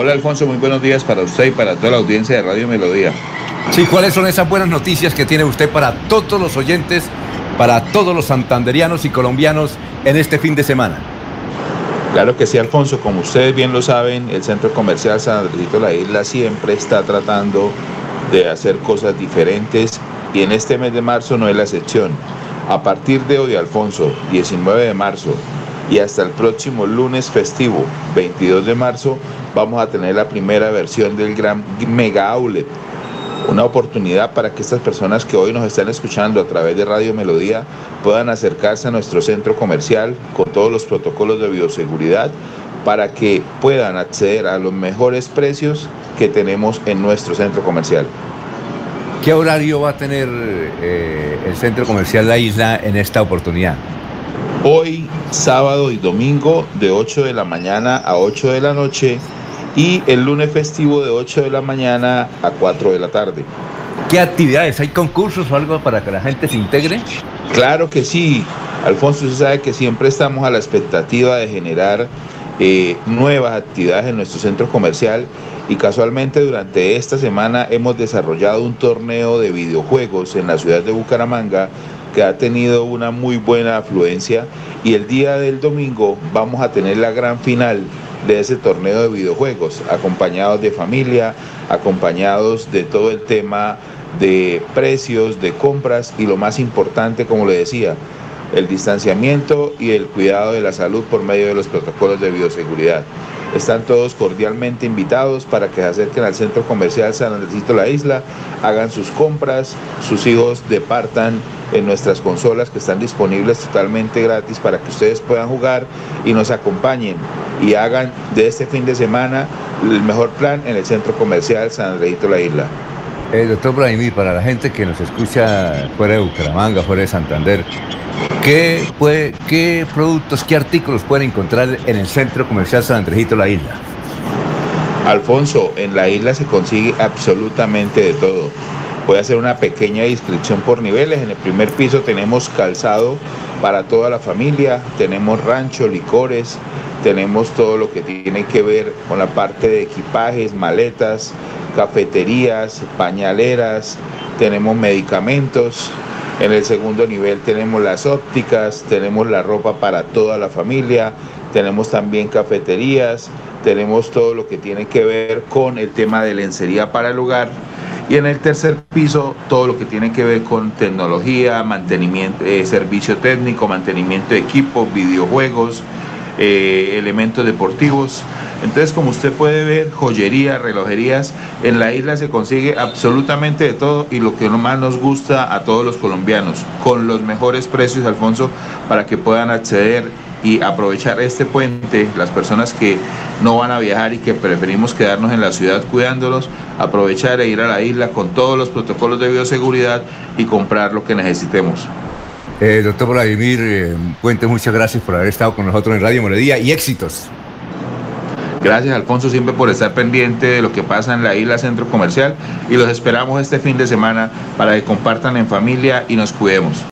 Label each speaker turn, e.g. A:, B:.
A: Hola Alfonso, muy buenos días para usted y para toda la audiencia de Radio Melodía.
B: Sí, ¿cuáles son esas buenas noticias que tiene usted para todos los oyentes, para todos los santanderianos y colombianos en este fin de semana?
A: Claro que sí, Alfonso. Como ustedes bien lo saben, el Centro Comercial San Andresito de la Isla siempre está tratando de hacer cosas diferentes y en este mes de marzo no es la excepción. A partir de hoy, Alfonso, 19 de marzo, y hasta el próximo lunes festivo, 22 de marzo, vamos a tener la primera versión del gran Mega Outlet. Una oportunidad para que estas personas que hoy nos están escuchando a través de Radio Melodía puedan acercarse a nuestro centro comercial con todos los protocolos de bioseguridad para que puedan acceder a los mejores precios que tenemos en nuestro centro comercial.
B: ¿Qué horario va a tener eh, el centro comercial La Isla en esta oportunidad?
A: Hoy, sábado y domingo, de 8 de la mañana a 8 de la noche y el lunes festivo de 8 de la mañana a 4 de la tarde.
B: ¿Qué actividades? ¿Hay concursos o algo para que la gente se integre?
A: Claro que sí. Alfonso, usted sabe que siempre estamos a la expectativa de generar eh, nuevas actividades en nuestro centro comercial y casualmente durante esta semana hemos desarrollado un torneo de videojuegos en la ciudad de Bucaramanga que ha tenido una muy buena afluencia y el día del domingo vamos a tener la gran final de ese torneo de videojuegos, acompañados de familia, acompañados de todo el tema de precios, de compras y lo más importante, como le decía, el distanciamiento y el cuidado de la salud por medio de los protocolos de bioseguridad. Están todos cordialmente invitados para que se acerquen al centro comercial San Andresito La Isla, hagan sus compras, sus hijos departan en nuestras consolas que están disponibles totalmente gratis para que ustedes puedan jugar y nos acompañen y hagan de este fin de semana el mejor plan en el centro comercial San Andresito La Isla.
B: Eh, doctor Vladimir, para la gente que nos escucha fuera de Bucaramanga, fuera de Santander, ¿qué, ¿qué productos, qué artículos pueden encontrar en el centro comercial San Andresito La Isla?
A: Alfonso, en la isla se consigue absolutamente de todo. Voy a hacer una pequeña descripción por niveles. En el primer piso tenemos calzado para toda la familia, tenemos rancho, licores, tenemos todo lo que tiene que ver con la parte de equipajes, maletas, cafeterías, pañaleras, tenemos medicamentos. En el segundo nivel tenemos las ópticas, tenemos la ropa para toda la familia, tenemos también cafeterías, tenemos todo lo que tiene que ver con el tema de lencería para el hogar y en el tercer piso, todo lo que tiene que ver con tecnología, mantenimiento, eh, servicio técnico, mantenimiento de equipos, videojuegos, eh, elementos deportivos. Entonces, como usted puede ver, joyería, relojerías, en la isla se consigue absolutamente de todo y lo que más nos gusta a todos los colombianos, con los mejores precios, Alfonso, para que puedan acceder y aprovechar este puente, las personas que no van a viajar y que preferimos quedarnos en la ciudad cuidándolos, aprovechar e ir a la isla con todos los protocolos de bioseguridad y comprar lo que necesitemos.
B: Eh, doctor Vladimir eh, Puente, muchas gracias por haber estado con nosotros en Radio Moredía y éxitos.
A: Gracias Alfonso siempre por estar pendiente de lo que pasa en la isla Centro Comercial y los esperamos este fin de semana para que compartan en familia y nos cuidemos.